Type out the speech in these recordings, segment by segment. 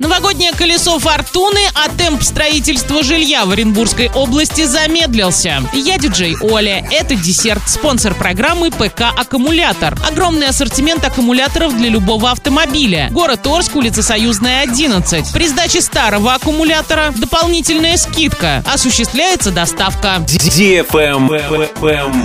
Новогоднее колесо фортуны, а темп строительства жилья в Оренбургской области замедлился. Я диджей Оля. Это десерт, спонсор программы ПК «Аккумулятор». Огромный ассортимент аккумуляторов для любого автомобиля. Город Орск, улица Союзная, 11. При сдаче старого аккумулятора дополнительная скидка. Осуществляется доставка.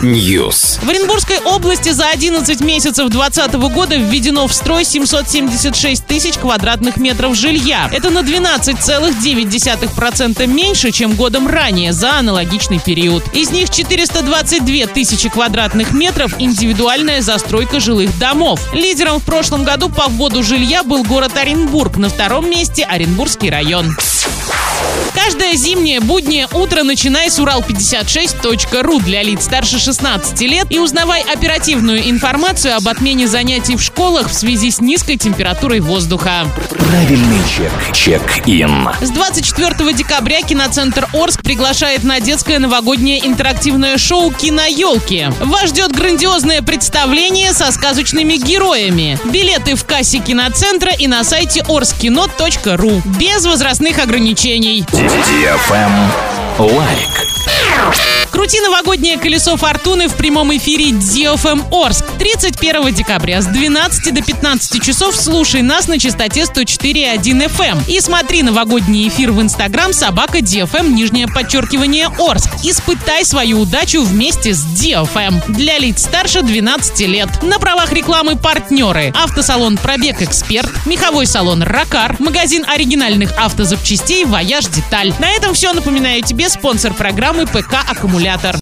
News. В Оренбургской области за 11 месяцев 2020 года введено в строй 776 тысяч квадратных метров жилья жилья. Это на 12,9% меньше, чем годом ранее за аналогичный период. Из них 422 тысячи квадратных метров индивидуальная застройка жилых домов. Лидером в прошлом году по вводу жилья был город Оренбург, на втором месте Оренбургский район. Каждое зимнее буднее утро начинай с урал56.ру для лиц старше 16 лет и узнавай оперативную информацию об отмене занятий в школах в связи с низкой температурой воздуха. Правильный чек. Чек-ин. С 24 декабря киноцентр Орск приглашает на детское новогоднее интерактивное шоу «Киноелки». Вас ждет грандиозное представление со сказочными героями. Билеты в кассе киноцентра и на сайте orskino.ru. Без возрастных ограничений. Лайк. Крути новогоднее колесо фортуны в прямом эфире DFM Орск. 31 декабря с 12 до 15 часов слушай нас на частоте 104.1 FM. И смотри новогодний эфир в Инстаграм собака DFM нижнее подчеркивание Орск. Испытай свою удачу вместе с DFM. Для лиц старше 12 лет. На правах рекламы партнеры. Автосалон Пробег Эксперт, меховой салон Ракар, магазин оригинальных автозапчастей Вояж Деталь. На этом все. Напоминаю тебе спонсор программы ПК Аккумулятор калькулятор.